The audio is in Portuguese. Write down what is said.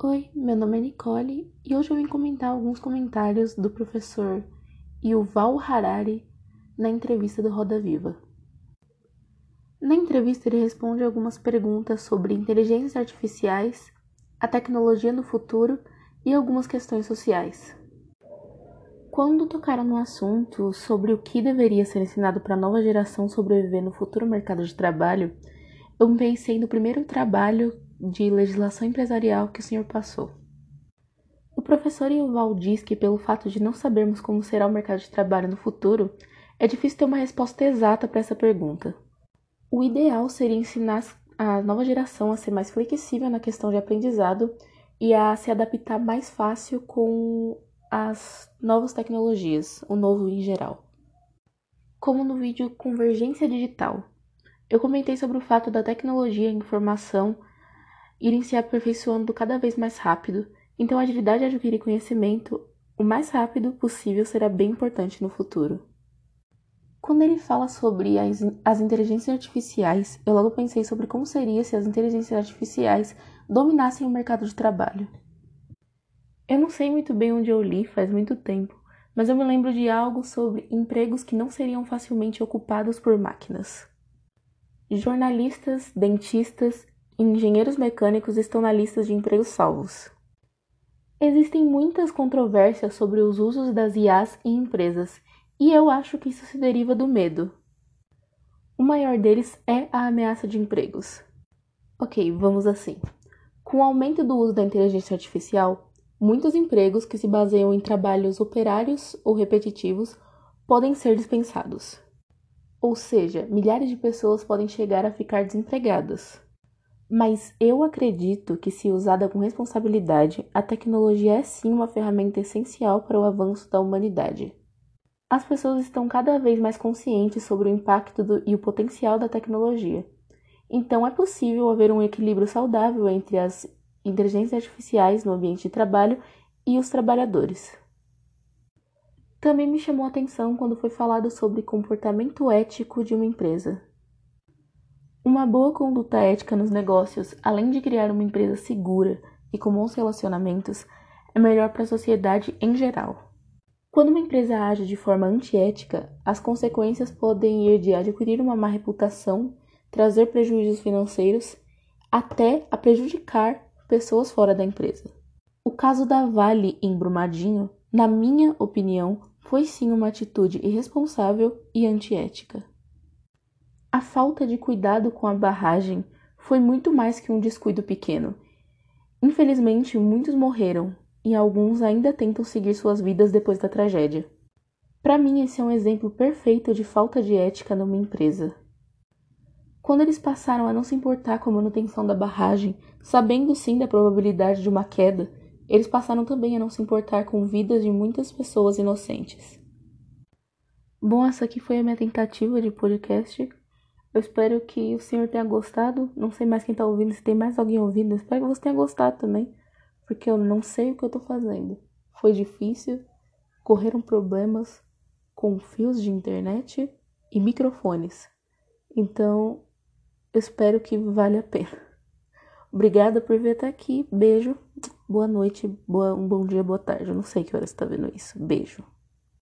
Oi, meu nome é Nicole e hoje eu vim comentar alguns comentários do professor Yuval Harari na entrevista do Roda Viva. Na entrevista, ele responde algumas perguntas sobre inteligências artificiais, a tecnologia no futuro e algumas questões sociais. Quando tocaram no assunto sobre o que deveria ser ensinado para a nova geração sobreviver no futuro mercado de trabalho, eu pensei no primeiro trabalho de legislação empresarial que o senhor passou. O professor Yuval diz que, pelo fato de não sabermos como será o mercado de trabalho no futuro, é difícil ter uma resposta exata para essa pergunta. O ideal seria ensinar a nova geração a ser mais flexível na questão de aprendizado e a se adaptar mais fácil com as novas tecnologias, o novo em geral. Como no vídeo Convergência Digital, eu comentei sobre o fato da tecnologia e informação irem se aperfeiçoando cada vez mais rápido, então a agilidade de adquirir conhecimento o mais rápido possível será bem importante no futuro. Quando ele fala sobre as, as inteligências artificiais, eu logo pensei sobre como seria se as inteligências artificiais dominassem o mercado de trabalho. Eu não sei muito bem onde eu li faz muito tempo, mas eu me lembro de algo sobre empregos que não seriam facilmente ocupados por máquinas. Jornalistas, dentistas engenheiros mecânicos estão na lista de empregos salvos. Existem muitas controvérsias sobre os usos das IAs em empresas, e eu acho que isso se deriva do medo. O maior deles é a ameaça de empregos. Ok, vamos assim. Com o aumento do uso da inteligência artificial, muitos empregos que se baseiam em trabalhos operários ou repetitivos podem ser dispensados. Ou seja, milhares de pessoas podem chegar a ficar desempregadas. Mas eu acredito que, se usada com responsabilidade, a tecnologia é sim uma ferramenta essencial para o avanço da humanidade. As pessoas estão cada vez mais conscientes sobre o impacto do, e o potencial da tecnologia. Então, é possível haver um equilíbrio saudável entre as inteligências artificiais no ambiente de trabalho e os trabalhadores. Também me chamou a atenção quando foi falado sobre comportamento ético de uma empresa. Uma boa conduta ética nos negócios, além de criar uma empresa segura e com bons relacionamentos, é melhor para a sociedade em geral. Quando uma empresa age de forma antiética, as consequências podem ir de adquirir uma má reputação, trazer prejuízos financeiros, até a prejudicar pessoas fora da empresa. O caso da Vale em Brumadinho, na minha opinião, foi sim uma atitude irresponsável e antiética. A falta de cuidado com a barragem foi muito mais que um descuido pequeno. Infelizmente, muitos morreram e alguns ainda tentam seguir suas vidas depois da tragédia. Para mim, esse é um exemplo perfeito de falta de ética numa empresa. Quando eles passaram a não se importar com a manutenção da barragem, sabendo sim da probabilidade de uma queda, eles passaram também a não se importar com vidas de muitas pessoas inocentes. Bom, essa aqui foi a minha tentativa de podcast. Eu espero que o senhor tenha gostado. Não sei mais quem tá ouvindo, se tem mais alguém ouvindo. Eu espero que você tenha gostado também, porque eu não sei o que eu tô fazendo. Foi difícil, correram problemas com fios de internet e microfones. Então, eu espero que vale a pena. Obrigada por vir até aqui. Beijo. Boa noite, boa, um bom dia, boa tarde. Eu não sei que hora você tá vendo isso. Beijo.